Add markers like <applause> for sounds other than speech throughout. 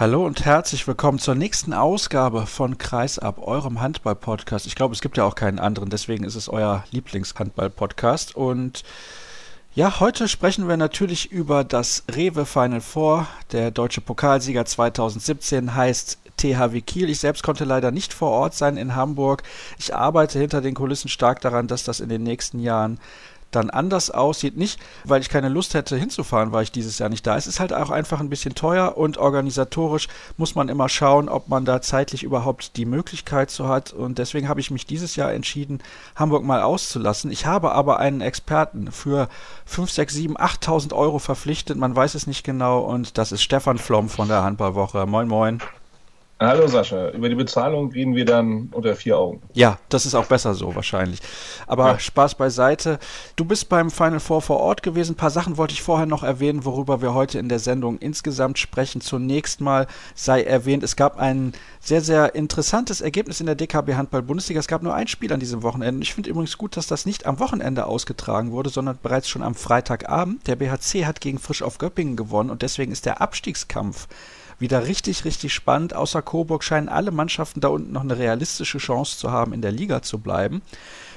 Hallo und herzlich willkommen zur nächsten Ausgabe von Kreisab, eurem Handball-Podcast. Ich glaube, es gibt ja auch keinen anderen, deswegen ist es euer Lieblingshandball-Podcast. Und ja, heute sprechen wir natürlich über das Rewe Final Four. Der deutsche Pokalsieger 2017 heißt THW Kiel. Ich selbst konnte leider nicht vor Ort sein in Hamburg. Ich arbeite hinter den Kulissen stark daran, dass das in den nächsten Jahren dann anders aussieht. Nicht, weil ich keine Lust hätte hinzufahren, weil ich dieses Jahr nicht da. Es ist halt auch einfach ein bisschen teuer und organisatorisch muss man immer schauen, ob man da zeitlich überhaupt die Möglichkeit so hat. Und deswegen habe ich mich dieses Jahr entschieden, Hamburg mal auszulassen. Ich habe aber einen Experten für 5, 6, 7, 8.000 Euro verpflichtet. Man weiß es nicht genau. Und das ist Stefan Flom von der Handballwoche. Moin, moin. Hallo Sascha, über die Bezahlung reden wir dann unter vier Augen. Ja, das ist auch besser so wahrscheinlich. Aber ja. Spaß beiseite. Du bist beim Final Four vor Ort gewesen. Ein paar Sachen wollte ich vorher noch erwähnen, worüber wir heute in der Sendung insgesamt sprechen. Zunächst mal sei erwähnt, es gab ein sehr, sehr interessantes Ergebnis in der DKB Handball Bundesliga. Es gab nur ein Spiel an diesem Wochenende. Ich finde übrigens gut, dass das nicht am Wochenende ausgetragen wurde, sondern bereits schon am Freitagabend. Der BHC hat gegen Frisch auf Göppingen gewonnen und deswegen ist der Abstiegskampf wieder richtig, richtig spannend. Außer Coburg scheinen alle Mannschaften da unten noch eine realistische Chance zu haben, in der Liga zu bleiben.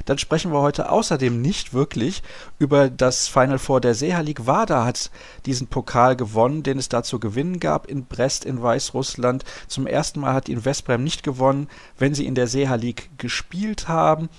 Dann sprechen wir heute außerdem nicht wirklich über das Final Four der Seha League. Wada hat diesen Pokal gewonnen, den es da zu gewinnen gab in Brest in Weißrussland. Zum ersten Mal hat ihn Westbrem nicht gewonnen, wenn sie in der Seha League gespielt haben.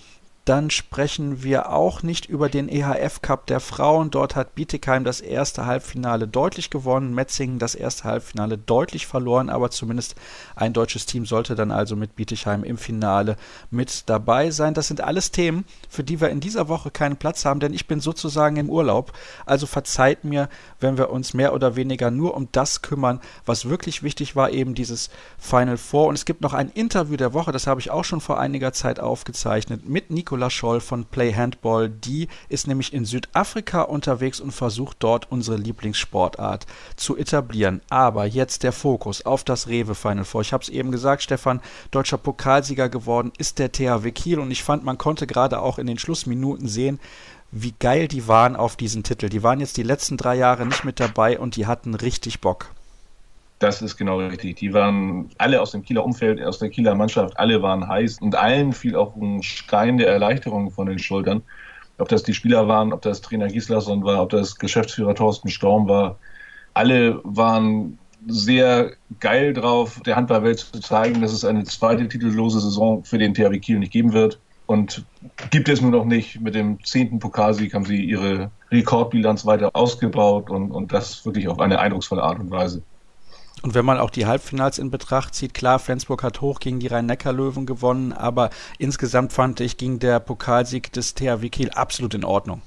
Dann sprechen wir auch nicht über den EHF Cup der Frauen. Dort hat Bietigheim das erste Halbfinale deutlich gewonnen, Metzingen das erste Halbfinale deutlich verloren, aber zumindest ein deutsches Team sollte dann also mit Bietigheim im Finale mit dabei sein. Das sind alles Themen, für die wir in dieser Woche keinen Platz haben, denn ich bin sozusagen im Urlaub. Also verzeiht mir, wenn wir uns mehr oder weniger nur um das kümmern, was wirklich wichtig war, eben dieses Final Four. Und es gibt noch ein Interview der Woche, das habe ich auch schon vor einiger Zeit aufgezeichnet, mit Nico Nicola Scholl von Play Handball. Die ist nämlich in Südafrika unterwegs und versucht dort unsere Lieblingssportart zu etablieren. Aber jetzt der Fokus auf das Rewe Final Four. Ich habe es eben gesagt, Stefan, deutscher Pokalsieger geworden ist der THW Kiel und ich fand, man konnte gerade auch in den Schlussminuten sehen, wie geil die waren auf diesen Titel. Die waren jetzt die letzten drei Jahre nicht mit dabei und die hatten richtig Bock. Das ist genau richtig. Die waren alle aus dem Kieler Umfeld, aus der Kieler Mannschaft, alle waren heiß und allen fiel auch ein Stein der Erleichterung von den Schultern. Ob das die Spieler waren, ob das Trainer Gislason war, ob das Geschäftsführer Thorsten Storm war. Alle waren sehr geil drauf, der Handballwelt zu zeigen, dass es eine zweite titellose Saison für den THW Kiel nicht geben wird. Und gibt es nur noch nicht. Mit dem zehnten Pokalsieg haben sie ihre Rekordbilanz weiter ausgebaut und, und das wirklich auf eine eindrucksvolle Art und Weise. Und wenn man auch die Halbfinals in Betracht zieht, klar, Flensburg hat hoch gegen die Rhein-Neckar-Löwen gewonnen, aber insgesamt fand ich, ging der Pokalsieg des THW Kiel absolut in Ordnung.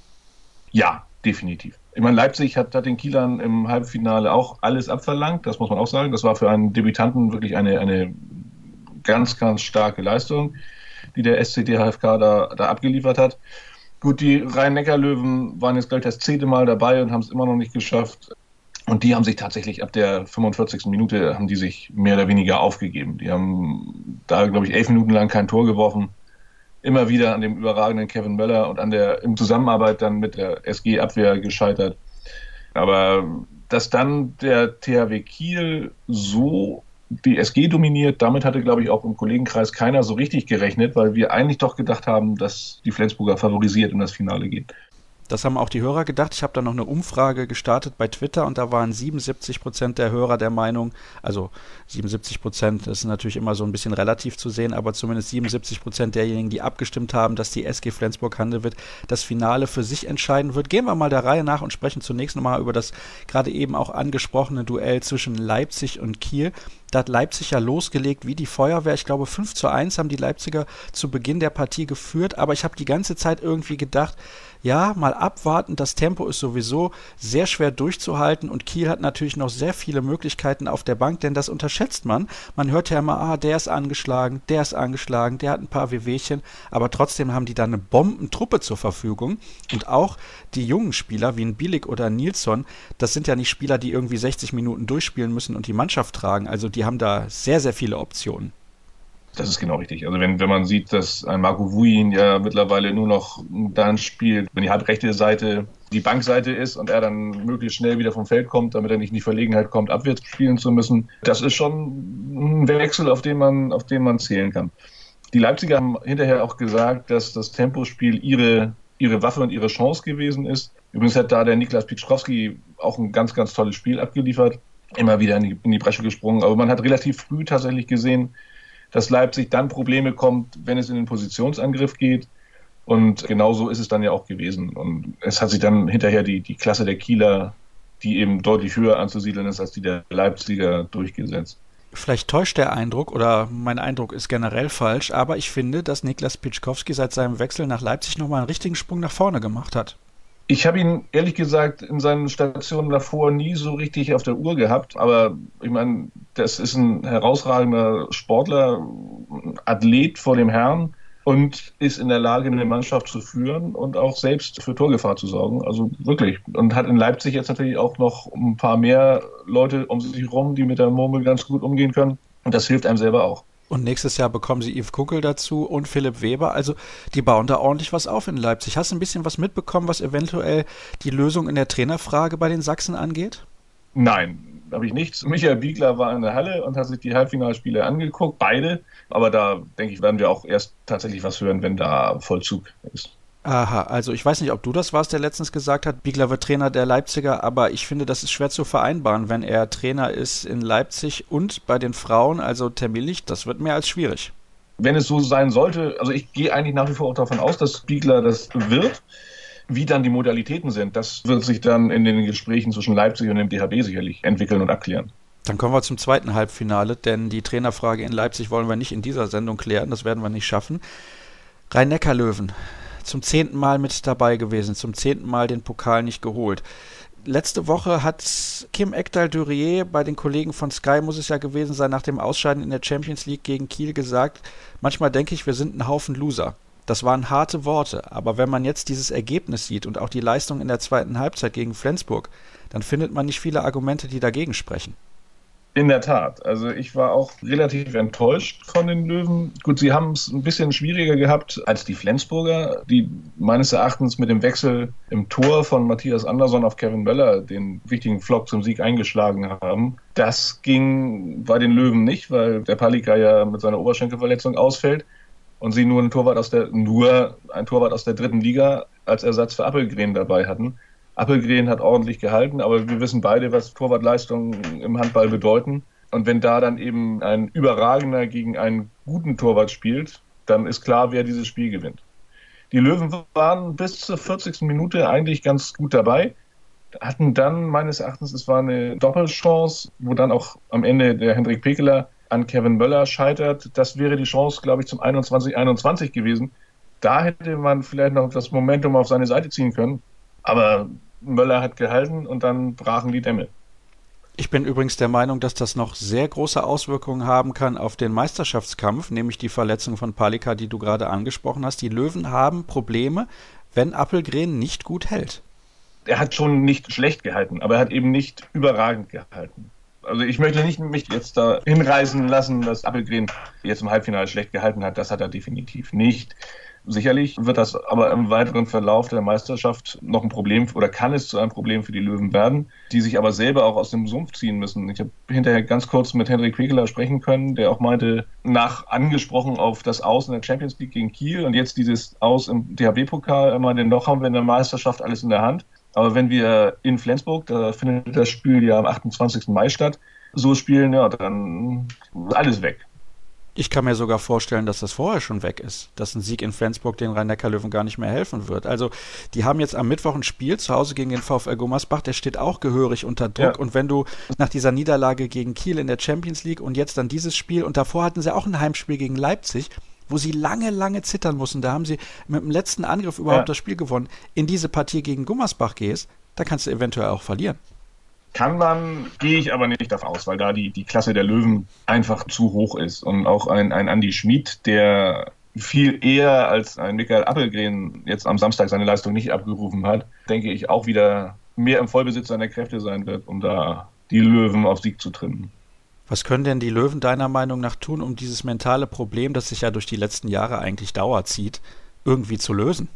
Ja, definitiv. Ich meine, Leipzig hat, hat den Kielern im Halbfinale auch alles abverlangt, das muss man auch sagen. Das war für einen Debütanten wirklich eine, eine ganz, ganz starke Leistung, die der SCDHFK da, da abgeliefert hat. Gut, die Rhein-Neckar-Löwen waren jetzt gleich das zehnte Mal dabei und haben es immer noch nicht geschafft, und die haben sich tatsächlich ab der 45. Minute haben die sich mehr oder weniger aufgegeben. Die haben da, glaube ich, elf Minuten lang kein Tor geworfen. Immer wieder an dem überragenden Kevin Möller und an der im Zusammenarbeit dann mit der SG-Abwehr gescheitert. Aber dass dann der THW Kiel so die SG dominiert, damit hatte, glaube ich, auch im Kollegenkreis keiner so richtig gerechnet, weil wir eigentlich doch gedacht haben, dass die Flensburger favorisiert in das Finale geht. Das haben auch die Hörer gedacht. Ich habe da noch eine Umfrage gestartet bei Twitter und da waren 77 Prozent der Hörer der Meinung, also 77 Prozent ist natürlich immer so ein bisschen relativ zu sehen, aber zumindest 77 Prozent derjenigen, die abgestimmt haben, dass die SG Flensburg Handewitt das Finale für sich entscheiden wird. Gehen wir mal der Reihe nach und sprechen zunächst nochmal über das gerade eben auch angesprochene Duell zwischen Leipzig und Kiel. Da hat Leipzig ja losgelegt wie die Feuerwehr. Ich glaube, 5 zu 1 haben die Leipziger zu Beginn der Partie geführt, aber ich habe die ganze Zeit irgendwie gedacht, ja, mal abwarten. Das Tempo ist sowieso sehr schwer durchzuhalten und Kiel hat natürlich noch sehr viele Möglichkeiten auf der Bank, denn das unterschätzt man. Man hört ja immer, ah, der ist angeschlagen, der ist angeschlagen, der hat ein paar Wehwehchen, aber trotzdem haben die da eine Bombentruppe zur Verfügung und auch die jungen Spieler wie ein Bielik oder Nilsson, das sind ja nicht Spieler, die irgendwie 60 Minuten durchspielen müssen und die Mannschaft tragen. Also die haben da sehr, sehr viele Optionen. Das ist genau richtig. Also wenn, wenn man sieht, dass ein Marco Wuin ja mittlerweile nur noch dann spielt, wenn die halbrechte Seite die Bankseite ist und er dann möglichst schnell wieder vom Feld kommt, damit er nicht in die Verlegenheit kommt, abwärts spielen zu müssen. Das ist schon ein Wechsel, auf den man, auf den man zählen kann. Die Leipziger haben hinterher auch gesagt, dass das Tempospiel ihre, ihre Waffe und ihre Chance gewesen ist. Übrigens hat da der Niklas Pitschkowski auch ein ganz, ganz tolles Spiel abgeliefert. Immer wieder in die, in die Bresche gesprungen. Aber man hat relativ früh tatsächlich gesehen, dass Leipzig dann Probleme kommt, wenn es in den Positionsangriff geht. Und genauso ist es dann ja auch gewesen. Und es hat sich dann hinterher die, die Klasse der Kieler, die eben deutlich höher anzusiedeln ist als die der Leipziger, durchgesetzt. Vielleicht täuscht der Eindruck oder mein Eindruck ist generell falsch, aber ich finde, dass Niklas Pitschkowski seit seinem Wechsel nach Leipzig nochmal einen richtigen Sprung nach vorne gemacht hat. Ich habe ihn ehrlich gesagt in seinen Stationen davor nie so richtig auf der Uhr gehabt, aber ich meine, das ist ein herausragender Sportler, Athlet vor dem Herrn und ist in der Lage, eine Mannschaft zu führen und auch selbst für Torgefahr zu sorgen. Also wirklich. Und hat in Leipzig jetzt natürlich auch noch ein paar mehr Leute um sich herum, die mit der Murmel ganz gut umgehen können. Und das hilft einem selber auch. Und nächstes Jahr bekommen sie Yves Kuckel dazu und Philipp Weber. Also die bauen da ordentlich was auf in Leipzig. Hast du ein bisschen was mitbekommen, was eventuell die Lösung in der Trainerfrage bei den Sachsen angeht? Nein, habe ich nichts. Michael Biegler war in der Halle und hat sich die Halbfinalspiele angeguckt, beide. Aber da, denke ich, werden wir auch erst tatsächlich was hören, wenn da Vollzug ist. Aha, also ich weiß nicht, ob du das warst, der letztens gesagt hat, Biegler wird Trainer der Leipziger, aber ich finde, das ist schwer zu vereinbaren, wenn er Trainer ist in Leipzig und bei den Frauen, also terminlich, das wird mehr als schwierig. Wenn es so sein sollte, also ich gehe eigentlich nach wie vor auch davon aus, dass Biegler das wird. Wie dann die Modalitäten sind, das wird sich dann in den Gesprächen zwischen Leipzig und dem DHB sicherlich entwickeln und abklären. Dann kommen wir zum zweiten Halbfinale, denn die Trainerfrage in Leipzig wollen wir nicht in dieser Sendung klären, das werden wir nicht schaffen. Rhein-Neckar-Löwen zum zehnten Mal mit dabei gewesen, zum zehnten Mal den Pokal nicht geholt. Letzte Woche hat Kim Ekdal-Durier bei den Kollegen von Sky, muss es ja gewesen sein, nach dem Ausscheiden in der Champions League gegen Kiel gesagt, manchmal denke ich, wir sind ein Haufen Loser. Das waren harte Worte, aber wenn man jetzt dieses Ergebnis sieht und auch die Leistung in der zweiten Halbzeit gegen Flensburg, dann findet man nicht viele Argumente, die dagegen sprechen. In der Tat. Also ich war auch relativ enttäuscht von den Löwen. Gut, sie haben es ein bisschen schwieriger gehabt als die Flensburger, die meines Erachtens mit dem Wechsel im Tor von Matthias Andersson auf Kevin Möller den wichtigen Flock zum Sieg eingeschlagen haben. Das ging bei den Löwen nicht, weil der Palika ja mit seiner Oberschenkelverletzung ausfällt und sie nur ein Torwart aus der nur ein Torwart aus der dritten Liga als Ersatz für Appelgren dabei hatten. Appelgren hat ordentlich gehalten, aber wir wissen beide, was Torwartleistungen im Handball bedeuten. Und wenn da dann eben ein Überragender gegen einen guten Torwart spielt, dann ist klar, wer dieses Spiel gewinnt. Die Löwen waren bis zur 40. Minute eigentlich ganz gut dabei, hatten dann meines Erachtens, es war eine Doppelchance, wo dann auch am Ende der Hendrik Pekeler an Kevin Möller scheitert. Das wäre die Chance, glaube ich, zum 21-21 gewesen. Da hätte man vielleicht noch das Momentum auf seine Seite ziehen können. Aber Möller hat gehalten und dann brachen die Dämme. Ich bin übrigens der Meinung, dass das noch sehr große Auswirkungen haben kann auf den Meisterschaftskampf, nämlich die Verletzung von Palika, die du gerade angesprochen hast. Die Löwen haben Probleme, wenn Appelgren nicht gut hält. Er hat schon nicht schlecht gehalten, aber er hat eben nicht überragend gehalten. Also ich möchte nicht mich jetzt da hinreißen lassen, dass Appelgren jetzt im Halbfinale schlecht gehalten hat. Das hat er definitiv nicht. Sicherlich wird das aber im weiteren Verlauf der Meisterschaft noch ein Problem oder kann es zu einem Problem für die Löwen werden, die sich aber selber auch aus dem Sumpf ziehen müssen. Ich habe hinterher ganz kurz mit Henrik Quekeler sprechen können, der auch meinte, nach angesprochen auf das Aus in der Champions League gegen Kiel und jetzt dieses Aus im DHB-Pokal, er meinte, noch haben wir in der Meisterschaft alles in der Hand. Aber wenn wir in Flensburg, da findet das Spiel ja am 28. Mai statt, so spielen, ja, dann ist alles weg. Ich kann mir sogar vorstellen, dass das vorher schon weg ist, dass ein Sieg in Flensburg den Rhein-Neckar-Löwen gar nicht mehr helfen wird. Also, die haben jetzt am Mittwoch ein Spiel zu Hause gegen den VfL Gummersbach, der steht auch gehörig unter Druck. Ja. Und wenn du nach dieser Niederlage gegen Kiel in der Champions League und jetzt dann dieses Spiel und davor hatten sie auch ein Heimspiel gegen Leipzig, wo sie lange, lange zittern mussten, da haben sie mit dem letzten Angriff überhaupt ja. das Spiel gewonnen, in diese Partie gegen Gummersbach gehst, da kannst du eventuell auch verlieren. Kann man, gehe ich aber nicht davon aus, weil da die, die Klasse der Löwen einfach zu hoch ist. Und auch ein, ein Andy Schmid, der viel eher als ein Michael Appelgren jetzt am Samstag seine Leistung nicht abgerufen hat, denke ich auch wieder mehr im Vollbesitz seiner Kräfte sein wird, um da die Löwen auf Sieg zu trimmen. Was können denn die Löwen deiner Meinung nach tun, um dieses mentale Problem, das sich ja durch die letzten Jahre eigentlich dauerzieht, irgendwie zu lösen?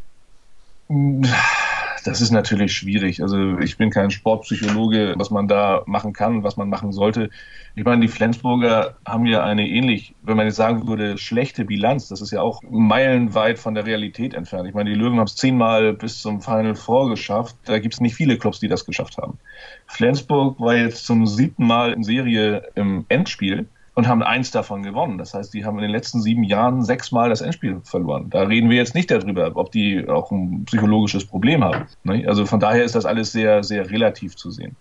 <laughs> Das ist natürlich schwierig. Also ich bin kein Sportpsychologe, was man da machen kann, was man machen sollte. Ich meine, die Flensburger haben ja eine ähnlich, wenn man jetzt sagen würde, schlechte Bilanz. Das ist ja auch meilenweit von der Realität entfernt. Ich meine, die Löwen haben es zehnmal bis zum Final Four geschafft. Da gibt es nicht viele Clubs, die das geschafft haben. Flensburg war jetzt zum siebten Mal in Serie im Endspiel und haben eins davon gewonnen. Das heißt, die haben in den letzten sieben Jahren sechsmal das Endspiel verloren. Da reden wir jetzt nicht darüber, ob die auch ein psychologisches Problem haben. Also von daher ist das alles sehr, sehr relativ zu sehen.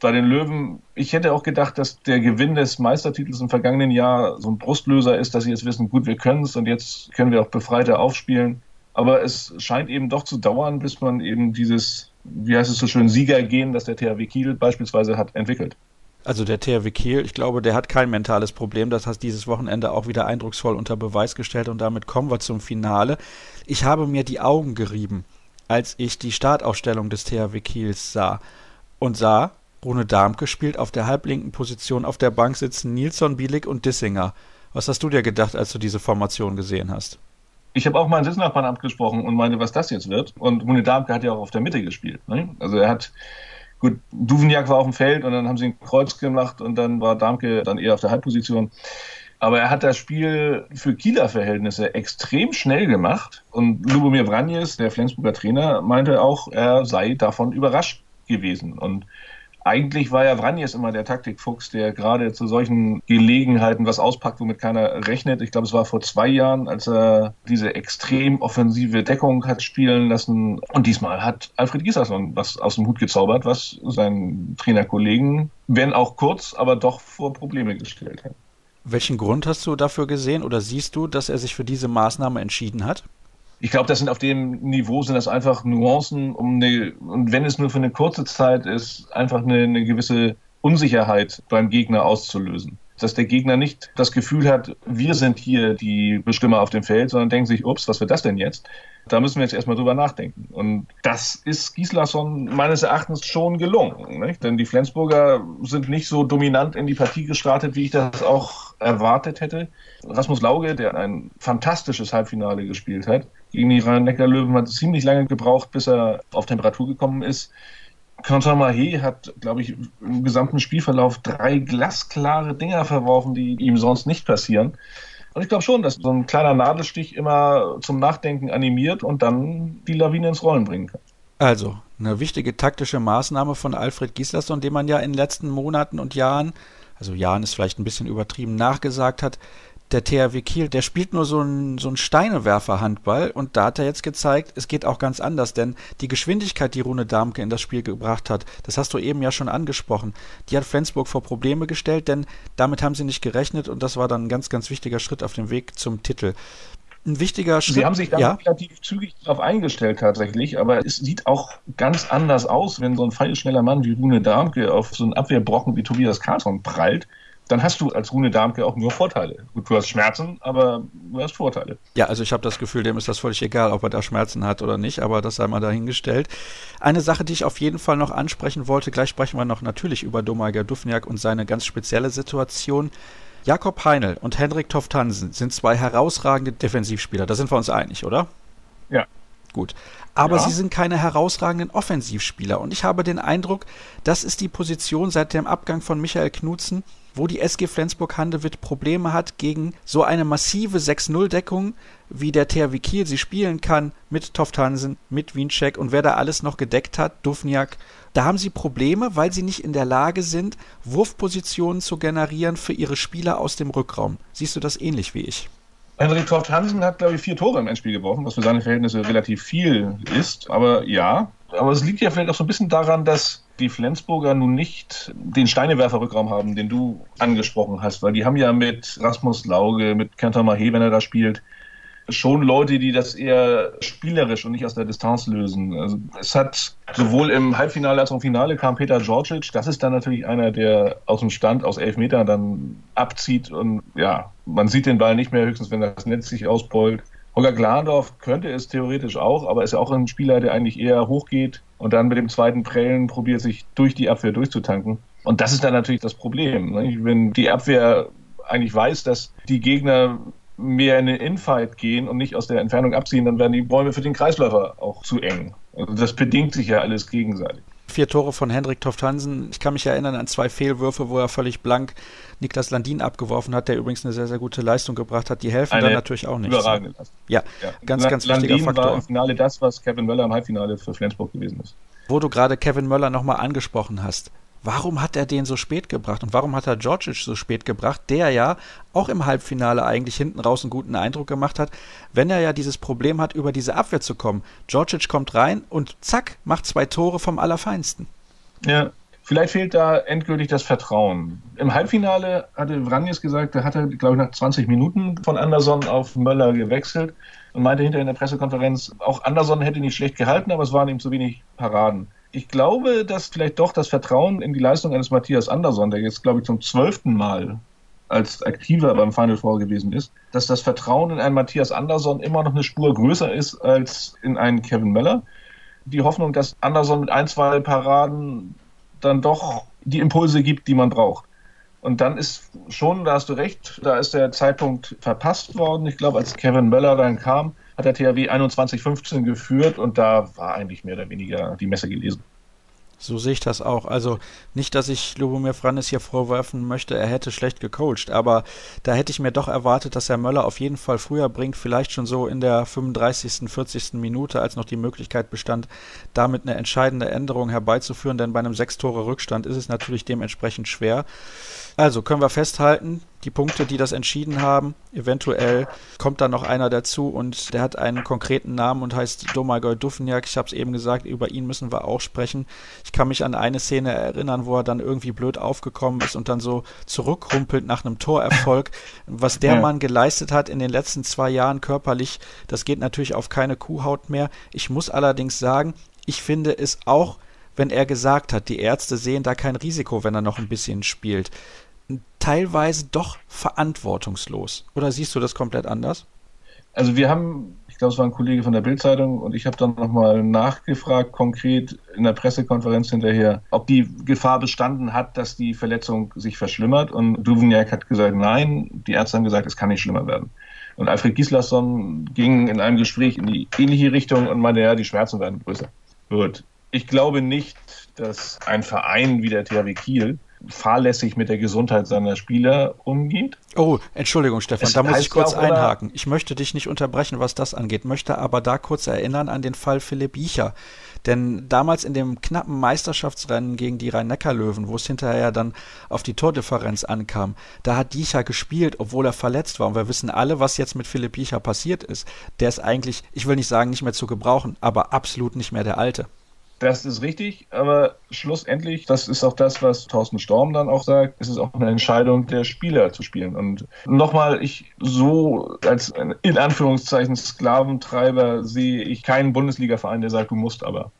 Bei den Löwen, ich hätte auch gedacht, dass der Gewinn des Meistertitels im vergangenen Jahr so ein Brustlöser ist, dass sie jetzt wissen, gut, wir können es und jetzt können wir auch befreiter aufspielen. Aber es scheint eben doch zu dauern, bis man eben dieses, wie heißt es so schön, Siegergehen, das der THW Kiel beispielsweise hat, entwickelt. Also der THW Kiel, ich glaube, der hat kein mentales Problem. Das hat dieses Wochenende auch wieder eindrucksvoll unter Beweis gestellt und damit kommen wir zum Finale. Ich habe mir die Augen gerieben, als ich die Startaufstellung des THW Kiels sah und sah, Rune Darmke spielt auf der halblinken Position auf der Bank sitzen Nilsson, Bielik und Dissinger. Was hast du dir gedacht, als du diese Formation gesehen hast? Ich habe auch meinen Sitznachbarn abgesprochen und meinte, was das jetzt wird. Und Rune Darmke hat ja auch auf der Mitte gespielt. Ne? Also er hat Gut, Duveniak war auf dem Feld und dann haben sie ein Kreuz gemacht und dann war Darmke dann eher auf der Halbposition. Aber er hat das Spiel für Kieler Verhältnisse extrem schnell gemacht. Und Lubomir Vranjes, der Flensburger Trainer, meinte auch, er sei davon überrascht gewesen. Und eigentlich war ja Vranjes immer der Taktikfuchs, der gerade zu solchen Gelegenheiten was auspackt, womit keiner rechnet. Ich glaube, es war vor zwei Jahren, als er diese extrem offensive Deckung hat spielen lassen. Und diesmal hat Alfred Gislason was aus dem Hut gezaubert, was seinen Trainerkollegen, wenn auch kurz, aber doch vor Probleme gestellt hat. Welchen Grund hast du dafür gesehen oder siehst du, dass er sich für diese Maßnahme entschieden hat? Ich glaube, das sind auf dem Niveau sind das einfach Nuancen, um eine, und wenn es nur für eine kurze Zeit ist, einfach eine, eine gewisse Unsicherheit beim Gegner auszulösen. Dass der Gegner nicht das Gefühl hat, wir sind hier die Bestimmer auf dem Feld, sondern denkt sich, ups, was wird das denn jetzt? Da müssen wir jetzt erstmal drüber nachdenken. Und das ist Gislason meines Erachtens schon gelungen. Nicht? Denn die Flensburger sind nicht so dominant in die Partie gestartet, wie ich das auch erwartet hätte. Rasmus Lauge, der ein fantastisches Halbfinale gespielt hat, gegen die Rhein-Neckar-Löwen hat ziemlich lange gebraucht, bis er auf Temperatur gekommen ist. Quentin Mahé hat, glaube ich, im gesamten Spielverlauf drei glasklare Dinger verworfen, die ihm sonst nicht passieren. Und ich glaube schon, dass so ein kleiner Nadelstich immer zum Nachdenken animiert und dann die Lawine ins Rollen bringen kann. Also, eine wichtige taktische Maßnahme von Alfred Gislason, dem man ja in den letzten Monaten und Jahren, also Jahren ist vielleicht ein bisschen übertrieben, nachgesagt hat, der THW Kiel, der spielt nur so ein, so ein Steinewerfer-Handball und da hat er jetzt gezeigt, es geht auch ganz anders, denn die Geschwindigkeit, die Rune Darmke in das Spiel gebracht hat, das hast du eben ja schon angesprochen, die hat Flensburg vor Probleme gestellt, denn damit haben sie nicht gerechnet und das war dann ein ganz, ganz wichtiger Schritt auf dem Weg zum Titel. Ein wichtiger Schritt. Sie haben sich da ja? relativ zügig darauf eingestellt tatsächlich, aber es sieht auch ganz anders aus, wenn so ein feilschneller Mann wie Rune Darmke auf so einen Abwehrbrocken wie Tobias Carlson prallt dann hast du als Rune Darmke auch nur Vorteile. Gut, du hast Schmerzen, aber du hast Vorteile. Ja, also ich habe das Gefühl, dem ist das völlig egal, ob er da Schmerzen hat oder nicht, aber das sei mal dahingestellt. Eine Sache, die ich auf jeden Fall noch ansprechen wollte, gleich sprechen wir noch natürlich über Domagoj Dufniak und seine ganz spezielle Situation. Jakob Heinl und Henrik Toft-Hansen sind zwei herausragende Defensivspieler, da sind wir uns einig, oder? Ja. Gut. Aber ja. sie sind keine herausragenden Offensivspieler. Und ich habe den Eindruck, das ist die Position seit dem Abgang von Michael Knutzen, wo die SG Flensburg-Handewitt Probleme hat gegen so eine massive 6-0-Deckung, wie der THW Kiel sie spielen kann, mit Toft-Hansen, mit Wiencheck und wer da alles noch gedeckt hat, Dufniak. Da haben sie Probleme, weil sie nicht in der Lage sind, Wurfpositionen zu generieren für ihre Spieler aus dem Rückraum. Siehst du das ähnlich wie ich? Henrik Toft Hansen hat, glaube ich, vier Tore im Endspiel geworfen, was für seine Verhältnisse relativ viel ist. Aber ja, aber es liegt ja vielleicht auch so ein bisschen daran, dass die Flensburger nun nicht den Steinewerfer-Rückraum haben, den du angesprochen hast, weil die haben ja mit Rasmus Lauge, mit Kenton Mahé, wenn er da spielt, schon Leute, die das eher spielerisch und nicht aus der Distanz lösen. Also es hat sowohl im Halbfinale als auch im Finale kam Peter Georgic. Das ist dann natürlich einer, der aus dem Stand aus elf Metern dann abzieht und ja, man sieht den Ball nicht mehr, höchstens wenn das Netz sich ausbeult. Holger Glandorf könnte es theoretisch auch, aber ist ja auch ein Spieler, der eigentlich eher hochgeht und dann mit dem zweiten Prellen probiert, sich durch die Abwehr durchzutanken. Und das ist dann natürlich das Problem. Ne? Wenn die Abwehr eigentlich weiß, dass die Gegner mehr in den Infight gehen und nicht aus der Entfernung abziehen, dann werden die Bäume für den Kreisläufer auch zu eng. Also das bedingt sich ja alles gegenseitig. Vier Tore von Hendrik Toft Hansen. Ich kann mich erinnern an zwei Fehlwürfe, wo er völlig blank Niklas Landin abgeworfen hat, der übrigens eine sehr, sehr gute Leistung gebracht hat. Die helfen eine dann natürlich auch nicht. Überragende Leistung. Ja, ja, ganz, ganz Landin wichtiger Faktor. war im Finale das, was Kevin Möller im Halbfinale für Flensburg gewesen ist. Wo du gerade Kevin Möller nochmal angesprochen hast. Warum hat er den so spät gebracht und warum hat er Djordjic so spät gebracht, der ja auch im Halbfinale eigentlich hinten raus einen guten Eindruck gemacht hat, wenn er ja dieses Problem hat, über diese Abwehr zu kommen. Djordjic kommt rein und zack, macht zwei Tore vom Allerfeinsten. Ja, vielleicht fehlt da endgültig das Vertrauen. Im Halbfinale hatte Vranjes gesagt, da hat er, glaube ich, nach 20 Minuten von Anderson auf Möller gewechselt und meinte hinterher in der Pressekonferenz, auch Anderson hätte nicht schlecht gehalten, aber es waren ihm zu wenig Paraden ich glaube, dass vielleicht doch das Vertrauen in die Leistung eines Matthias Andersson, der jetzt, glaube ich, zum zwölften Mal als Aktiver beim Final Four gewesen ist, dass das Vertrauen in einen Matthias Andersson immer noch eine Spur größer ist als in einen Kevin Möller. Die Hoffnung, dass Andersson mit ein, zwei Paraden dann doch die Impulse gibt, die man braucht. Und dann ist schon, da hast du recht, da ist der Zeitpunkt verpasst worden. Ich glaube, als Kevin Möller dann kam, hat der THW 21-15 geführt und da war eigentlich mehr oder weniger die Messe gelesen. So sehe ich das auch. Also nicht, dass ich Lubomir Frannis hier vorwerfen möchte, er hätte schlecht gecoacht, aber da hätte ich mir doch erwartet, dass er Möller auf jeden Fall früher bringt, vielleicht schon so in der 35., 40. Minute, als noch die Möglichkeit bestand, damit eine entscheidende Änderung herbeizuführen, denn bei einem Sechs-Tore-Rückstand ist es natürlich dementsprechend schwer. Also können wir festhalten, die Punkte, die das entschieden haben, eventuell kommt da noch einer dazu und der hat einen konkreten Namen und heißt Domagoj Dufniak. Ich habe es eben gesagt, über ihn müssen wir auch sprechen. Ich kann mich an eine Szene erinnern, wo er dann irgendwie blöd aufgekommen ist und dann so zurückrumpelt nach einem Torerfolg. <laughs> Was der ja. Mann geleistet hat in den letzten zwei Jahren körperlich, das geht natürlich auf keine Kuhhaut mehr. Ich muss allerdings sagen, ich finde es auch wenn er gesagt hat, die Ärzte sehen da kein Risiko, wenn er noch ein bisschen spielt teilweise doch verantwortungslos. Oder siehst du das komplett anders? Also wir haben, ich glaube, es war ein Kollege von der Bildzeitung und ich habe dann nochmal nachgefragt, konkret in der Pressekonferenz hinterher, ob die Gefahr bestanden hat, dass die Verletzung sich verschlimmert. Und Duvniak hat gesagt, nein, die Ärzte haben gesagt, es kann nicht schlimmer werden. Und Alfred Gislason ging in einem Gespräch in die ähnliche Richtung und meinte, ja, die Schmerzen werden größer. Gut. Ich glaube nicht, dass ein Verein wie der THW Kiel fahrlässig mit der Gesundheit seiner Spieler umgeht. Oh, Entschuldigung, Stefan, es da muss ich kurz einhaken. Ich möchte dich nicht unterbrechen, was das angeht, möchte aber da kurz erinnern an den Fall Philipp Biecher. Denn damals in dem knappen Meisterschaftsrennen gegen die Rhein-Neckar-Löwen, wo es hinterher dann auf die Tordifferenz ankam, da hat Diecher gespielt, obwohl er verletzt war. Und wir wissen alle, was jetzt mit Philipp Biecher passiert ist. Der ist eigentlich, ich will nicht sagen, nicht mehr zu gebrauchen, aber absolut nicht mehr der Alte. Das ist richtig, aber schlussendlich, das ist auch das, was Thorsten Storm dann auch sagt, es ist auch eine Entscheidung der Spieler zu spielen. Und nochmal, ich so als in Anführungszeichen Sklaventreiber sehe ich keinen Bundesliga-Verein, der sagt, du musst aber.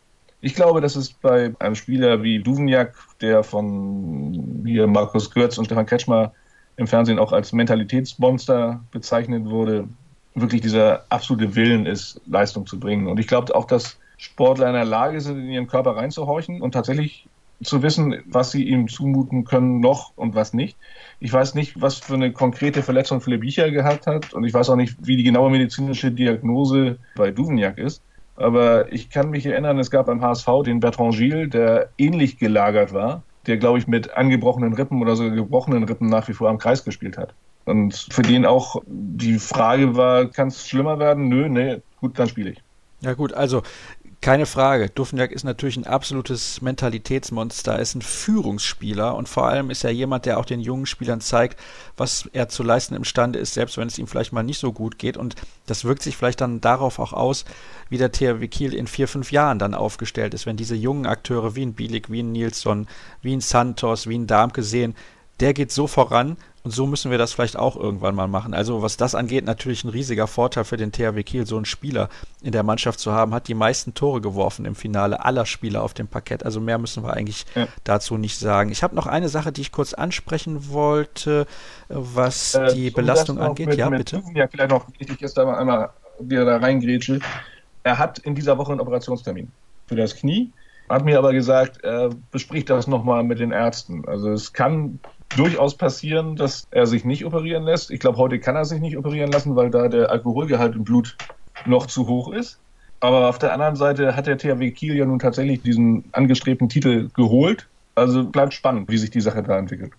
Ich glaube, dass es bei einem Spieler wie Duvniak, der von hier Markus Götz und Stefan Kretschmer im Fernsehen auch als Mentalitätsmonster bezeichnet wurde, wirklich dieser absolute Willen ist, Leistung zu bringen. Und ich glaube auch, dass Sportler in der Lage sind, in ihren Körper reinzuhorchen und tatsächlich zu wissen, was sie ihm zumuten können noch und was nicht. Ich weiß nicht, was für eine konkrete Verletzung Philipp Biecher gehabt hat und ich weiß auch nicht, wie die genaue medizinische Diagnose bei Duveniak ist. Aber ich kann mich erinnern, es gab beim HSV den Bertrand Gilles, der ähnlich gelagert war, der, glaube ich, mit angebrochenen Rippen oder sogar gebrochenen Rippen nach wie vor am Kreis gespielt hat. Und für den auch die Frage war, kann es schlimmer werden? Nö, nee, gut, dann spiele ich. Ja gut, also keine Frage. Dufniak ist natürlich ein absolutes Mentalitätsmonster. Er ist ein Führungsspieler und vor allem ist er jemand, der auch den jungen Spielern zeigt, was er zu leisten imstande ist, selbst wenn es ihm vielleicht mal nicht so gut geht. Und das wirkt sich vielleicht dann darauf auch aus, wie der THW Kiel in vier, fünf Jahren dann aufgestellt ist, wenn diese jungen Akteure wie ein Bielik, wie ein Nilsson, wie ein Santos, wie ein Darmke sehen, der geht so voran und so müssen wir das vielleicht auch irgendwann mal machen. Also was das angeht, natürlich ein riesiger Vorteil für den THW Kiel, so einen Spieler in der Mannschaft zu haben, hat die meisten Tore geworfen im Finale aller Spieler auf dem Parkett. Also mehr müssen wir eigentlich ja. dazu nicht sagen. Ich habe noch eine Sache, die ich kurz ansprechen wollte, was äh, die Belastung angeht. Mit, ja, mit bitte. Ja, vielleicht noch wichtig ist, da einmal wieder da reingrätsche. Er hat in dieser Woche einen Operationstermin für das Knie. hat mir aber gesagt, er bespricht das nochmal mit den Ärzten. Also es kann durchaus passieren, dass er sich nicht operieren lässt. Ich glaube, heute kann er sich nicht operieren lassen, weil da der Alkoholgehalt im Blut noch zu hoch ist. Aber auf der anderen Seite hat der THW Kiel ja nun tatsächlich diesen angestrebten Titel geholt. Also bleibt spannend, wie sich die Sache da entwickelt.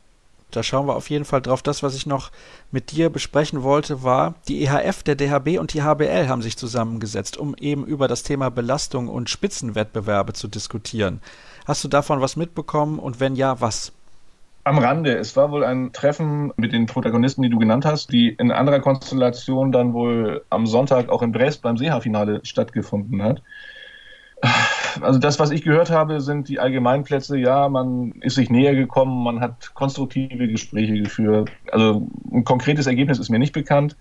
Da schauen wir auf jeden Fall drauf. Das, was ich noch mit dir besprechen wollte, war, die EHF, der DHB und die HBL haben sich zusammengesetzt, um eben über das Thema Belastung und Spitzenwettbewerbe zu diskutieren. Hast du davon was mitbekommen und wenn ja, was? Am Rande. Es war wohl ein Treffen mit den Protagonisten, die du genannt hast, die in anderer Konstellation dann wohl am Sonntag auch in Brest beim Seha-Finale stattgefunden hat. Also das, was ich gehört habe, sind die Allgemeinplätze. Ja, man ist sich näher gekommen, man hat konstruktive Gespräche geführt. Also ein konkretes Ergebnis ist mir nicht bekannt.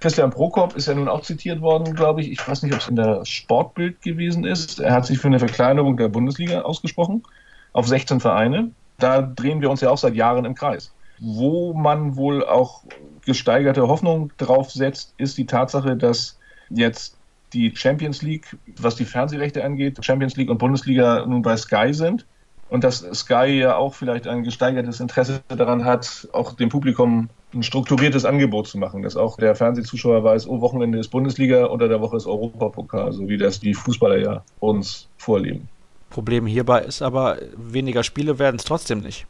Christian Prokop ist ja nun auch zitiert worden, glaube ich. Ich weiß nicht, ob es in der Sportbild gewesen ist. Er hat sich für eine Verkleinerung der Bundesliga ausgesprochen auf 16 Vereine da drehen wir uns ja auch seit Jahren im Kreis. Wo man wohl auch gesteigerte Hoffnung drauf setzt, ist die Tatsache, dass jetzt die Champions League, was die Fernsehrechte angeht, Champions League und Bundesliga nun bei Sky sind und dass Sky ja auch vielleicht ein gesteigertes Interesse daran hat, auch dem Publikum ein strukturiertes Angebot zu machen, dass auch der Fernsehzuschauer weiß, oh, Wochenende ist Bundesliga, unter der Woche ist Europapokal, so wie das die Fußballer ja uns vorleben. Problem hierbei ist aber, weniger Spiele werden es trotzdem nicht.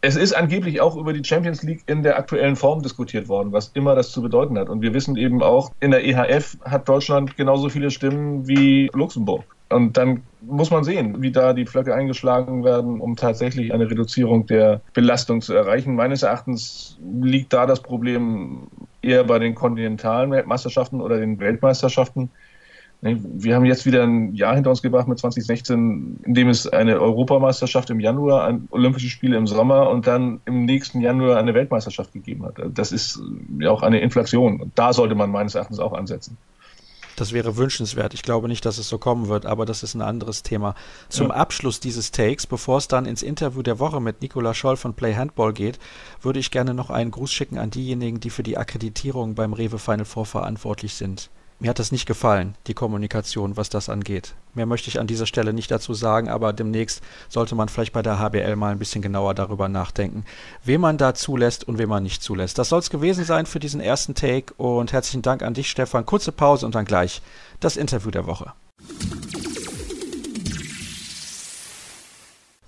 Es ist angeblich auch über die Champions League in der aktuellen Form diskutiert worden, was immer das zu bedeuten hat. Und wir wissen eben auch, in der EHF hat Deutschland genauso viele Stimmen wie Luxemburg. Und dann muss man sehen, wie da die Pflöcke eingeschlagen werden, um tatsächlich eine Reduzierung der Belastung zu erreichen. Meines Erachtens liegt da das Problem eher bei den kontinentalen Weltmeisterschaften oder den Weltmeisterschaften. Wir haben jetzt wieder ein Jahr hinter uns gebracht mit 2016, in dem es eine Europameisterschaft im Januar, ein Olympische Spiele im Sommer und dann im nächsten Januar eine Weltmeisterschaft gegeben hat. Das ist ja auch eine Inflation. Und da sollte man meines Erachtens auch ansetzen. Das wäre wünschenswert. Ich glaube nicht, dass es so kommen wird, aber das ist ein anderes Thema. Zum ja. Abschluss dieses Takes, bevor es dann ins Interview der Woche mit Nicola Scholl von Play Handball geht, würde ich gerne noch einen Gruß schicken an diejenigen, die für die Akkreditierung beim Rewe Final Four verantwortlich sind. Mir hat das nicht gefallen, die Kommunikation, was das angeht. Mehr möchte ich an dieser Stelle nicht dazu sagen, aber demnächst sollte man vielleicht bei der HBL mal ein bisschen genauer darüber nachdenken, wen man da zulässt und wen man nicht zulässt. Das soll es gewesen sein für diesen ersten Take und herzlichen Dank an dich, Stefan. Kurze Pause und dann gleich das Interview der Woche.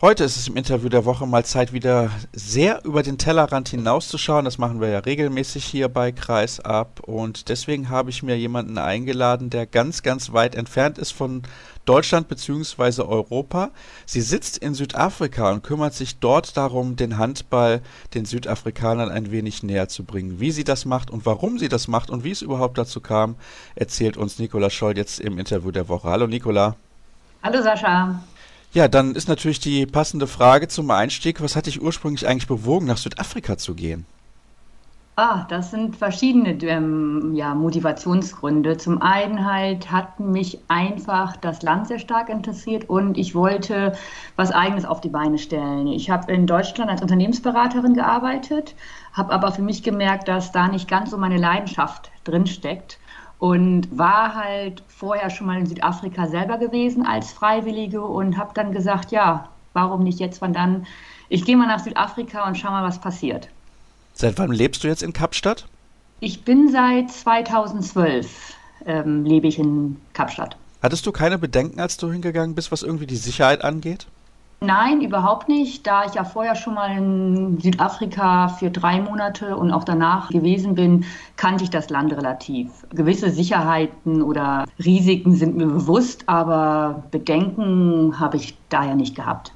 Heute ist es im Interview der Woche mal Zeit, wieder sehr über den Tellerrand hinauszuschauen. Das machen wir ja regelmäßig hier bei Kreisab. Und deswegen habe ich mir jemanden eingeladen, der ganz, ganz weit entfernt ist von Deutschland bzw. Europa. Sie sitzt in Südafrika und kümmert sich dort darum, den Handball den Südafrikanern ein wenig näher zu bringen. Wie sie das macht und warum sie das macht und wie es überhaupt dazu kam, erzählt uns Nicola Scholl jetzt im Interview der Woche. Hallo Nicola. Hallo Sascha. Ja, dann ist natürlich die passende Frage zum Einstieg, was hat dich ursprünglich eigentlich bewogen, nach Südafrika zu gehen? Ah, das sind verschiedene ähm, ja, Motivationsgründe. Zum einen halt hat mich einfach das Land sehr stark interessiert und ich wollte was Eigenes auf die Beine stellen. Ich habe in Deutschland als Unternehmensberaterin gearbeitet, habe aber für mich gemerkt, dass da nicht ganz so meine Leidenschaft drinsteckt und war halt vorher schon mal in Südafrika selber gewesen als Freiwillige und habe dann gesagt, ja, warum nicht jetzt, wann dann? Ich gehe mal nach Südafrika und schau mal, was passiert. Seit wann lebst du jetzt in Kapstadt? Ich bin seit 2012 ähm, lebe ich in Kapstadt. Hattest du keine Bedenken, als du hingegangen bist, was irgendwie die Sicherheit angeht? Nein, überhaupt nicht. Da ich ja vorher schon mal in Südafrika für drei Monate und auch danach gewesen bin, kannte ich das Land relativ. Gewisse Sicherheiten oder Risiken sind mir bewusst, aber Bedenken habe ich daher nicht gehabt.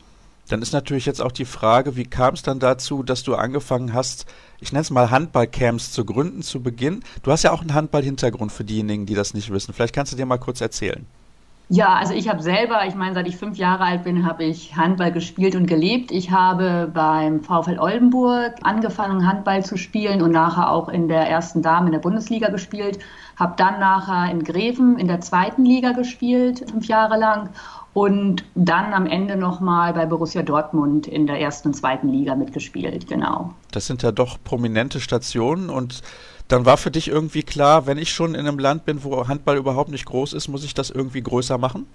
Dann ist natürlich jetzt auch die Frage, wie kam es dann dazu, dass du angefangen hast, ich nenne es mal Handballcamps zu gründen zu Beginn? Du hast ja auch einen Handball-Hintergrund für diejenigen, die das nicht wissen. Vielleicht kannst du dir mal kurz erzählen. Ja, also ich habe selber, ich meine, seit ich fünf Jahre alt bin, habe ich Handball gespielt und gelebt. Ich habe beim VfL Oldenburg angefangen, Handball zu spielen und nachher auch in der ersten Dame in der Bundesliga gespielt. Habe dann nachher in Greven in der zweiten Liga gespielt, fünf Jahre lang. Und dann am Ende nochmal bei Borussia Dortmund in der ersten und zweiten Liga mitgespielt, genau. Das sind ja doch prominente Stationen und dann war für dich irgendwie klar, wenn ich schon in einem Land bin, wo Handball überhaupt nicht groß ist, muss ich das irgendwie größer machen?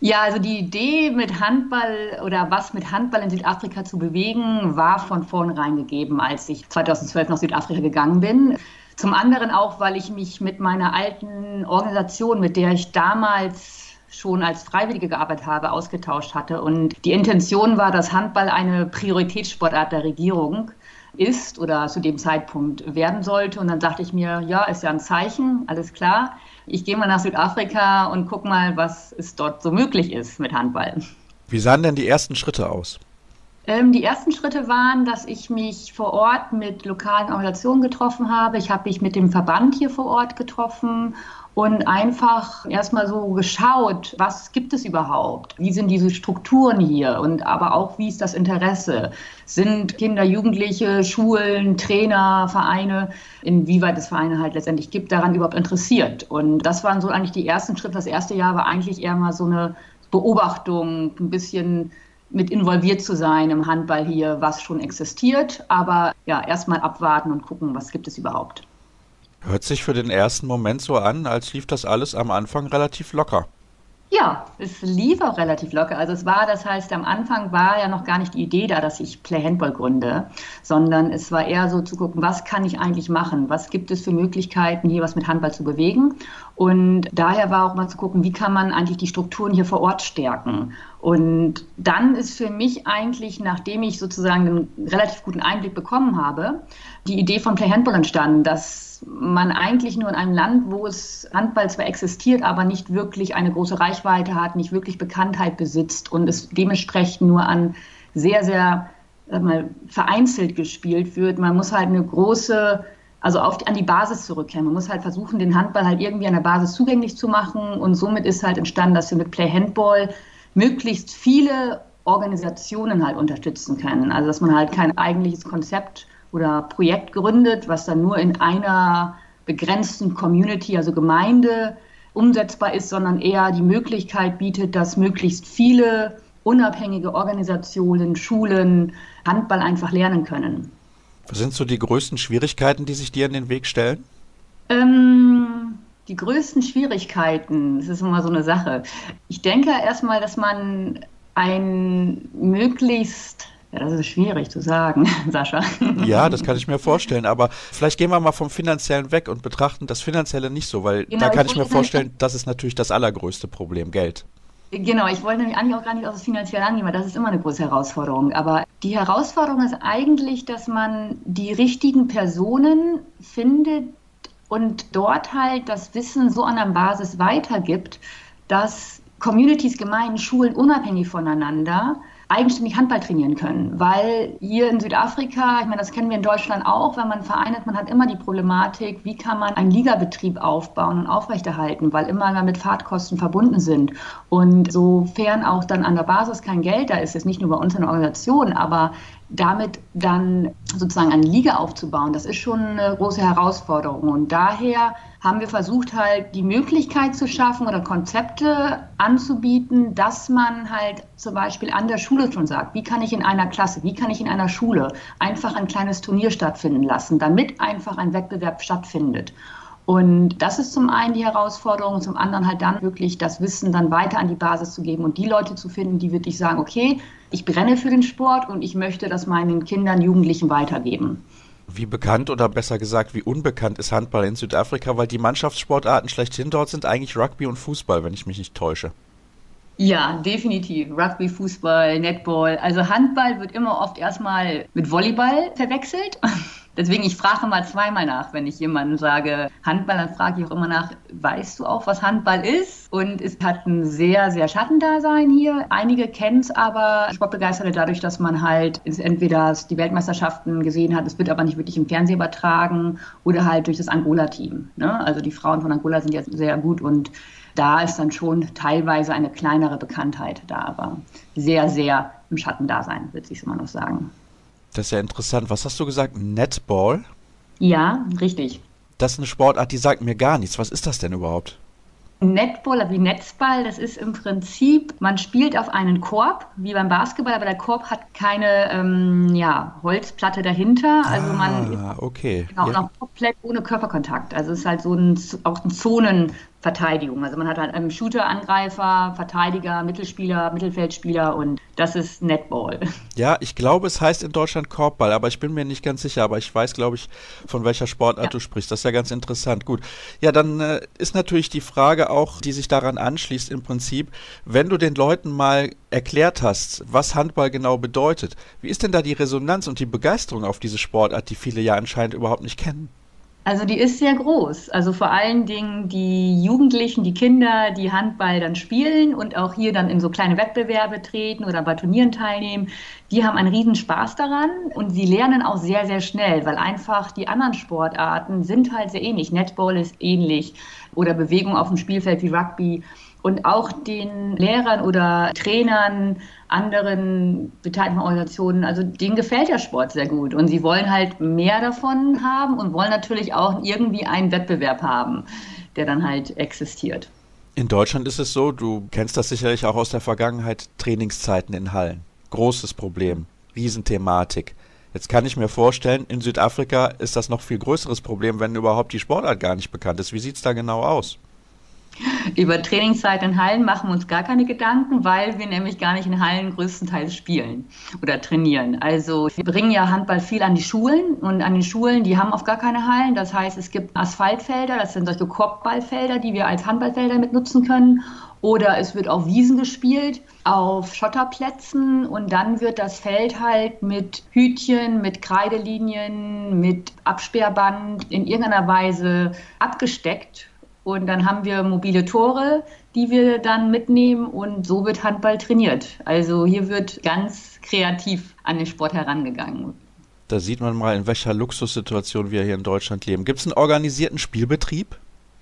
Ja, also die Idee mit Handball oder was mit Handball in Südafrika zu bewegen, war von vornherein gegeben, als ich 2012 nach Südafrika gegangen bin. Zum anderen auch, weil ich mich mit meiner alten Organisation, mit der ich damals schon als Freiwillige gearbeitet habe, ausgetauscht hatte. Und die Intention war, dass Handball eine Prioritätssportart der Regierung ist oder zu dem Zeitpunkt werden sollte. Und dann dachte ich mir, ja, ist ja ein Zeichen, alles klar. Ich gehe mal nach Südafrika und guck mal, was es dort so möglich ist mit Handball. Wie sahen denn die ersten Schritte aus? Ähm, die ersten Schritte waren, dass ich mich vor Ort mit lokalen Organisationen getroffen habe. Ich habe mich mit dem Verband hier vor Ort getroffen und einfach erstmal so geschaut, was gibt es überhaupt? Wie sind diese Strukturen hier? Und aber auch, wie ist das Interesse? Sind Kinder, Jugendliche, Schulen, Trainer, Vereine, inwieweit es Vereine halt letztendlich gibt, daran überhaupt interessiert? Und das waren so eigentlich die ersten Schritte. Das erste Jahr war eigentlich eher mal so eine Beobachtung, ein bisschen mit involviert zu sein im Handball hier, was schon existiert. Aber ja, erstmal abwarten und gucken, was gibt es überhaupt. Hört sich für den ersten Moment so an, als lief das alles am Anfang relativ locker. Ja, es lief auch relativ locker. Also es war, das heißt, am Anfang war ja noch gar nicht die Idee da, dass ich Play Handball gründe, sondern es war eher so zu gucken, was kann ich eigentlich machen? Was gibt es für Möglichkeiten, hier was mit Handball zu bewegen? Und daher war auch mal zu gucken, wie kann man eigentlich die Strukturen hier vor Ort stärken? Und dann ist für mich eigentlich, nachdem ich sozusagen einen relativ guten Einblick bekommen habe, die Idee von Play Handball entstanden, dass man eigentlich nur in einem Land, wo es Handball zwar existiert, aber nicht wirklich eine große Reichweite hat, nicht wirklich Bekanntheit besitzt und es dementsprechend nur an sehr, sehr mal, vereinzelt gespielt wird. Man muss halt eine große also auf, an die Basis zurückkehren. Man muss halt versuchen, den Handball halt irgendwie an der Basis zugänglich zu machen. Und somit ist halt entstanden, dass wir mit Play Handball möglichst viele Organisationen halt unterstützen können. Also dass man halt kein eigentliches Konzept oder Projekt gründet, was dann nur in einer begrenzten Community, also Gemeinde, umsetzbar ist, sondern eher die Möglichkeit bietet, dass möglichst viele unabhängige Organisationen, Schulen Handball einfach lernen können. Was sind so die größten Schwierigkeiten, die sich dir in den Weg stellen? Ähm, die größten Schwierigkeiten, das ist immer so eine Sache. Ich denke erstmal, dass man ein möglichst ja, das ist schwierig zu sagen, <laughs> Sascha. Ja, das kann ich mir vorstellen. Aber vielleicht gehen wir mal vom Finanziellen weg und betrachten das Finanzielle nicht so, weil genau, da kann ich, ich mir vorstellen, das ist natürlich das allergrößte Problem, Geld. Genau, ich wollte nämlich eigentlich auch gar nicht aus das Finanzielle angehen, weil das ist immer eine große Herausforderung. Aber die Herausforderung ist eigentlich, dass man die richtigen Personen findet, und dort halt das Wissen so an der Basis weitergibt, dass Communities, Gemeinden, Schulen unabhängig voneinander eigenständig Handball trainieren können. Weil hier in Südafrika, ich meine, das kennen wir in Deutschland auch, wenn man vereinet, man hat immer die Problematik, wie kann man einen Ligabetrieb aufbauen und aufrechterhalten, weil immer mit Fahrtkosten verbunden sind. Und sofern auch dann an der Basis kein Geld da ist, ist nicht nur bei uns in der Organisation, aber damit dann sozusagen eine Liga aufzubauen, das ist schon eine große Herausforderung. Und daher haben wir versucht, halt die Möglichkeit zu schaffen oder Konzepte anzubieten, dass man halt zum Beispiel an der Schule schon sagt, wie kann ich in einer Klasse, wie kann ich in einer Schule einfach ein kleines Turnier stattfinden lassen, damit einfach ein Wettbewerb stattfindet. Und das ist zum einen die Herausforderung, zum anderen halt dann wirklich das Wissen dann weiter an die Basis zu geben und die Leute zu finden, die wirklich sagen, okay, ich brenne für den Sport und ich möchte das meinen Kindern, Jugendlichen weitergeben. Wie bekannt oder besser gesagt, wie unbekannt ist Handball in Südafrika, weil die Mannschaftssportarten schlechthin dort sind eigentlich Rugby und Fußball, wenn ich mich nicht täusche. Ja, definitiv. Rugby, Fußball, Netball. Also Handball wird immer oft erstmal mit Volleyball verwechselt. Deswegen, ich frage mal zweimal nach, wenn ich jemandem sage Handball, dann frage ich auch immer nach, weißt du auch, was Handball ist? Und es hat ein sehr, sehr Schattendasein hier. Einige kennen es aber, Sportbegeisterte, dadurch, dass man halt entweder die Weltmeisterschaften gesehen hat, es wird aber nicht wirklich im Fernsehen übertragen oder halt durch das Angola-Team. Ne? Also die Frauen von Angola sind jetzt sehr gut und da ist dann schon teilweise eine kleinere Bekanntheit da, aber sehr, sehr im Schattendasein, würde ich immer noch sagen. Das ist ja interessant. Was hast du gesagt? Netball? Ja, richtig. Das ist eine Sportart, die sagt mir gar nichts. Was ist das denn überhaupt? Netball, wie Netzball, das ist im Prinzip, man spielt auf einen Korb, wie beim Basketball, aber der Korb hat keine ähm, ja, Holzplatte dahinter. Also man ah, okay. Genau, ja. auch komplett ohne Körperkontakt. Also es ist halt so ein, auch ein Zonen, Verteidigung. Also man hat halt einen Shooter, Angreifer, Verteidiger, Mittelspieler, Mittelfeldspieler und das ist Netball. <laughs> Ja, ich glaube, es heißt in Deutschland Korbball, aber ich bin mir nicht ganz sicher. Aber ich weiß, glaube ich, von welcher Sportart ja. du sprichst. Das ist ja ganz interessant. Gut. Ja, dann äh, ist natürlich die Frage auch, die sich daran anschließt im Prinzip, wenn du den Leuten mal erklärt hast, was Handball genau bedeutet, wie ist denn da die Resonanz und die Begeisterung auf diese Sportart, die viele ja anscheinend überhaupt nicht kennen? Also die ist sehr groß. Also vor allen Dingen die Jugendlichen, die Kinder, die Handball dann spielen und auch hier dann in so kleine Wettbewerbe treten oder bei Turnieren teilnehmen, die haben einen riesen Spaß daran und sie lernen auch sehr, sehr schnell, weil einfach die anderen Sportarten sind halt sehr ähnlich. Netball ist ähnlich oder Bewegung auf dem Spielfeld wie Rugby und auch den Lehrern oder Trainern, anderen beteiligten Organisationen, also denen gefällt der Sport sehr gut und sie wollen halt mehr davon haben und wollen natürlich auch irgendwie einen Wettbewerb haben, der dann halt existiert. In Deutschland ist es so, du kennst das sicherlich auch aus der Vergangenheit, Trainingszeiten in Hallen. Großes Problem, Riesenthematik. Jetzt kann ich mir vorstellen, in Südafrika ist das noch viel größeres Problem, wenn überhaupt die Sportart gar nicht bekannt ist. Wie sieht es da genau aus? Über Trainingszeit in Hallen machen wir uns gar keine Gedanken, weil wir nämlich gar nicht in Hallen größtenteils spielen oder trainieren. Also wir bringen ja Handball viel an die Schulen und an den Schulen, die haben oft gar keine Hallen. Das heißt, es gibt Asphaltfelder, das sind solche Korbballfelder, die wir als Handballfelder mit nutzen können. Oder es wird auf Wiesen gespielt, auf Schotterplätzen und dann wird das Feld halt mit Hütchen, mit Kreidelinien, mit Absperrband in irgendeiner Weise abgesteckt und dann haben wir mobile Tore, die wir dann mitnehmen und so wird Handball trainiert. Also hier wird ganz kreativ an den Sport herangegangen. Da sieht man mal, in welcher Luxussituation wir hier in Deutschland leben. Gibt es einen organisierten Spielbetrieb?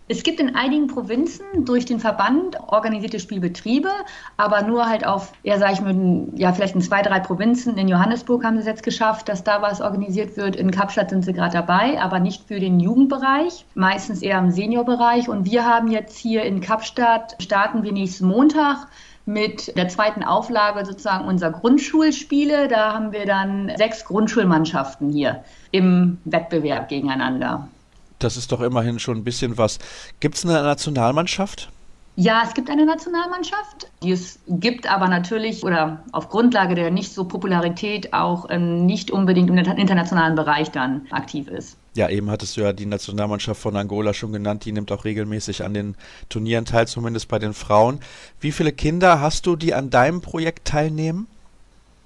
Es gibt in einigen Provinzen durch den Verband organisierte Spielbetriebe, aber nur halt auf, ja, sag ich mal, ja, vielleicht in zwei, drei Provinzen. In Johannesburg haben sie es jetzt geschafft, dass da was organisiert wird. In Kapstadt sind sie gerade dabei, aber nicht für den Jugendbereich, meistens eher im Seniorbereich. Und wir haben jetzt hier in Kapstadt, starten wir nächsten Montag mit der zweiten Auflage sozusagen unserer Grundschulspiele. Da haben wir dann sechs Grundschulmannschaften hier im Wettbewerb gegeneinander. Das ist doch immerhin schon ein bisschen was. Gibt es eine Nationalmannschaft? Ja, es gibt eine Nationalmannschaft, die es gibt aber natürlich oder auf Grundlage der nicht so Popularität auch ähm, nicht unbedingt im internationalen Bereich dann aktiv ist. Ja, eben hattest du ja die Nationalmannschaft von Angola schon genannt, die nimmt auch regelmäßig an den Turnieren teil, zumindest bei den Frauen. Wie viele Kinder hast du, die an deinem Projekt teilnehmen?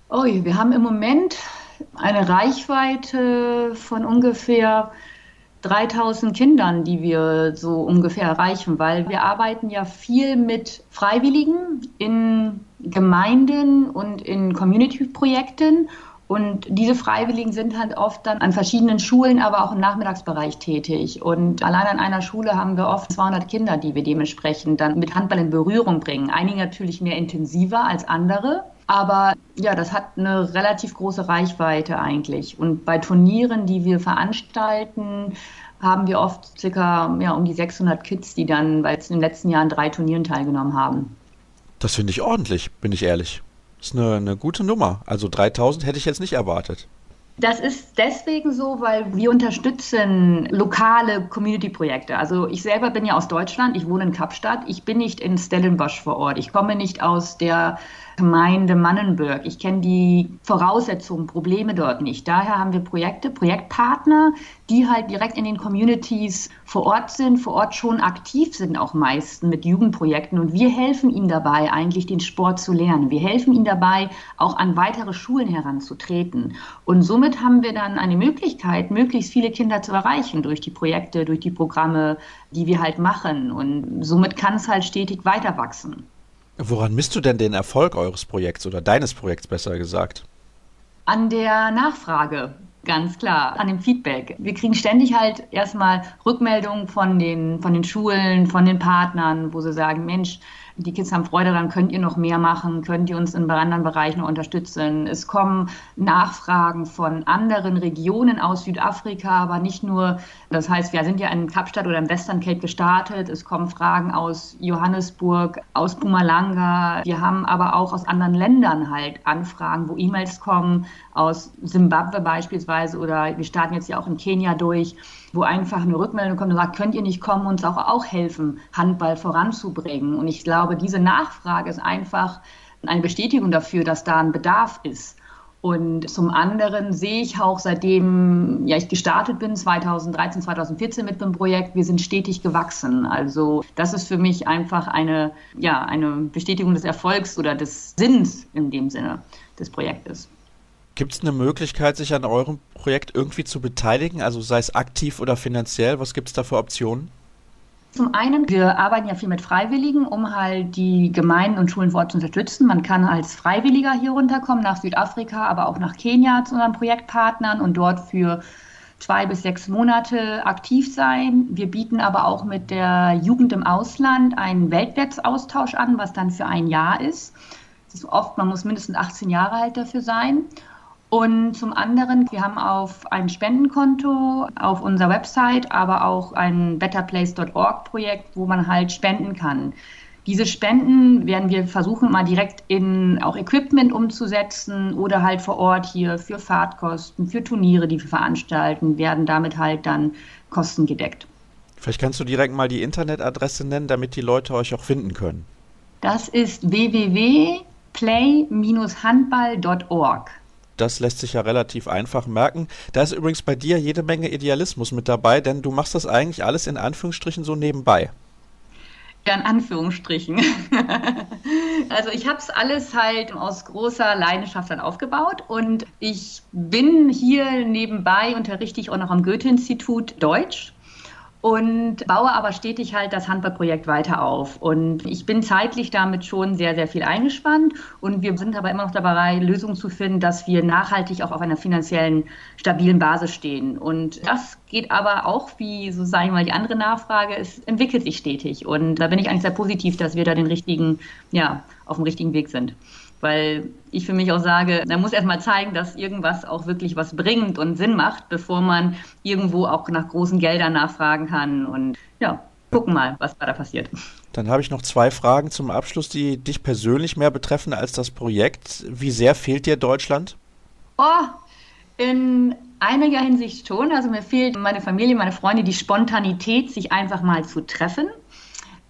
Oh, wir haben im Moment eine Reichweite von ungefähr 3000 Kindern, die wir so ungefähr erreichen, weil wir arbeiten ja viel mit Freiwilligen in Gemeinden und in Community-Projekten. Und diese Freiwilligen sind halt oft dann an verschiedenen Schulen, aber auch im Nachmittagsbereich tätig. Und allein an einer Schule haben wir oft 200 Kinder, die wir dementsprechend dann mit Handball in Berührung bringen. Einige natürlich mehr intensiver als andere. Aber ja, das hat eine relativ große Reichweite eigentlich. Und bei Turnieren, die wir veranstalten, haben wir oft circa ja, um die 600 Kids, die dann in den letzten Jahren drei Turnieren teilgenommen haben. Das finde ich ordentlich, bin ich ehrlich. Das ist eine, eine gute Nummer. Also 3000 hätte ich jetzt nicht erwartet. Das ist deswegen so, weil wir unterstützen lokale Community-Projekte. Also ich selber bin ja aus Deutschland, ich wohne in Kapstadt, ich bin nicht in Stellenbosch vor Ort, ich komme nicht aus der Gemeinde Mannenberg. Ich kenne die Voraussetzungen, Probleme dort nicht. Daher haben wir Projekte, Projektpartner, die halt direkt in den Communities vor Ort sind, vor Ort schon aktiv sind, auch meistens mit Jugendprojekten. Und wir helfen ihnen dabei, eigentlich den Sport zu lernen. Wir helfen ihnen dabei, auch an weitere Schulen heranzutreten. Und somit haben wir dann eine Möglichkeit, möglichst viele Kinder zu erreichen durch die Projekte, durch die Programme, die wir halt machen. Und somit kann es halt stetig weiter wachsen. Woran misst du denn den Erfolg eures Projekts oder deines Projekts besser gesagt? An der Nachfrage, ganz klar, an dem Feedback. Wir kriegen ständig halt erstmal Rückmeldungen von den, von den Schulen, von den Partnern, wo sie sagen, Mensch, die Kids haben Freude daran, könnt ihr noch mehr machen, könnt ihr uns in anderen Bereichen unterstützen. Es kommen Nachfragen von anderen Regionen aus Südafrika, aber nicht nur, das heißt, wir sind ja in Kapstadt oder im Western Cape gestartet, es kommen Fragen aus Johannesburg, aus Pumalanga, wir haben aber auch aus anderen Ländern halt Anfragen, wo E-Mails kommen, aus Simbabwe beispielsweise oder wir starten jetzt ja auch in Kenia durch wo einfach eine Rückmeldung kommt und sagt, könnt ihr nicht kommen, uns auch, auch helfen, Handball voranzubringen. Und ich glaube, diese Nachfrage ist einfach eine Bestätigung dafür, dass da ein Bedarf ist. Und zum anderen sehe ich auch, seitdem ja, ich gestartet bin, 2013, 2014 mit dem Projekt, wir sind stetig gewachsen. Also das ist für mich einfach eine, ja, eine Bestätigung des Erfolgs oder des Sinns in dem Sinne des Projektes. Gibt es eine Möglichkeit, sich an eurem Projekt irgendwie zu beteiligen, also sei es aktiv oder finanziell? Was gibt es da für Optionen? Zum einen, wir arbeiten ja viel mit Freiwilligen, um halt die Gemeinden und Schulen vor Ort zu unterstützen. Man kann als Freiwilliger hier runterkommen, nach Südafrika, aber auch nach Kenia zu unseren Projektpartnern und dort für zwei bis sechs Monate aktiv sein. Wir bieten aber auch mit der Jugend im Ausland einen Weltwertsaustausch an, was dann für ein Jahr ist. Das ist oft, man muss mindestens 18 Jahre alt dafür sein. Und zum anderen, wir haben auf ein Spendenkonto auf unserer Website, aber auch ein betterplace.org-Projekt, wo man halt spenden kann. Diese Spenden werden wir versuchen, mal direkt in auch Equipment umzusetzen oder halt vor Ort hier für Fahrtkosten, für Turniere, die wir veranstalten, werden damit halt dann Kosten gedeckt. Vielleicht kannst du direkt mal die Internetadresse nennen, damit die Leute euch auch finden können. Das ist www.play-handball.org. Das lässt sich ja relativ einfach merken. Da ist übrigens bei dir jede Menge Idealismus mit dabei, denn du machst das eigentlich alles in Anführungsstrichen so nebenbei. Ja, in Anführungsstrichen. <laughs> also ich habe es alles halt aus großer Leidenschaft dann aufgebaut und ich bin hier nebenbei, unterrichte ich auch noch am Goethe-Institut Deutsch und baue aber stetig halt das Handballprojekt weiter auf. Und ich bin zeitlich damit schon sehr, sehr viel eingespannt. Und wir sind aber immer noch dabei, Lösungen zu finden, dass wir nachhaltig auch auf einer finanziellen, stabilen Basis stehen. Und das geht aber auch, wie so sagen wir mal die andere Nachfrage, es entwickelt sich stetig. Und da bin ich eigentlich sehr positiv, dass wir da den richtigen, ja, auf dem richtigen Weg sind weil ich für mich auch sage, man muss erstmal zeigen, dass irgendwas auch wirklich was bringt und Sinn macht, bevor man irgendwo auch nach großen Geldern nachfragen kann. Und ja, gucken mal, was da passiert. Dann habe ich noch zwei Fragen zum Abschluss, die dich persönlich mehr betreffen als das Projekt. Wie sehr fehlt dir Deutschland? Oh, in einiger Hinsicht schon. Also mir fehlt meine Familie, meine Freunde, die Spontanität, sich einfach mal zu treffen.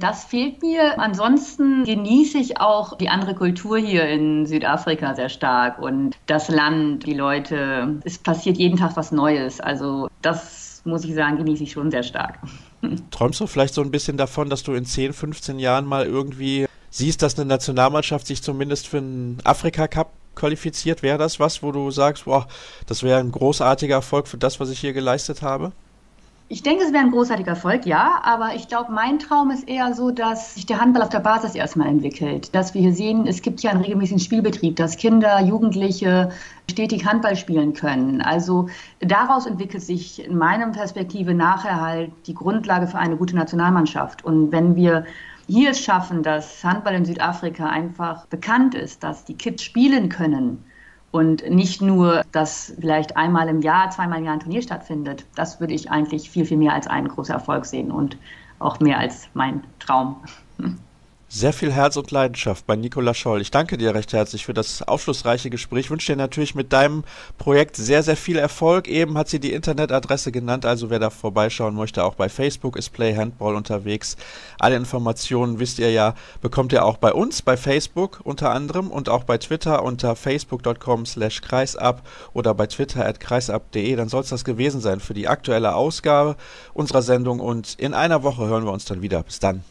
Das fehlt mir. Ansonsten genieße ich auch die andere Kultur hier in Südafrika sehr stark und das Land, die Leute. Es passiert jeden Tag was Neues. Also das muss ich sagen, genieße ich schon sehr stark. <laughs> Träumst du vielleicht so ein bisschen davon, dass du in 10, 15 Jahren mal irgendwie siehst, dass eine Nationalmannschaft sich zumindest für einen Afrika-Cup qualifiziert? Wäre das was, wo du sagst, boah, das wäre ein großartiger Erfolg für das, was ich hier geleistet habe? Ich denke, es wäre ein großartiger Erfolg, ja, aber ich glaube, mein Traum ist eher so, dass sich der Handball auf der Basis erstmal entwickelt. Dass wir hier sehen, es gibt ja einen regelmäßigen Spielbetrieb, dass Kinder, Jugendliche stetig Handball spielen können. Also daraus entwickelt sich in meiner Perspektive nachher halt die Grundlage für eine gute Nationalmannschaft. Und wenn wir hier es schaffen, dass Handball in Südafrika einfach bekannt ist, dass die Kids spielen können, und nicht nur, dass vielleicht einmal im Jahr, zweimal im Jahr ein Turnier stattfindet. Das würde ich eigentlich viel, viel mehr als einen großen Erfolg sehen und auch mehr als mein Traum. <laughs> Sehr viel Herz und Leidenschaft bei Nicola Scholl. Ich danke dir recht herzlich für das aufschlussreiche Gespräch. Ich wünsche dir natürlich mit deinem Projekt sehr, sehr viel Erfolg. Eben hat sie die Internetadresse genannt, also wer da vorbeischauen möchte, auch bei Facebook ist Play Handball unterwegs. Alle Informationen, wisst ihr ja, bekommt ihr auch bei uns, bei Facebook unter anderem und auch bei Twitter unter facebook.com slash kreisab oder bei twitter at kreisab.de. Dann soll es das gewesen sein für die aktuelle Ausgabe unserer Sendung und in einer Woche hören wir uns dann wieder. Bis dann.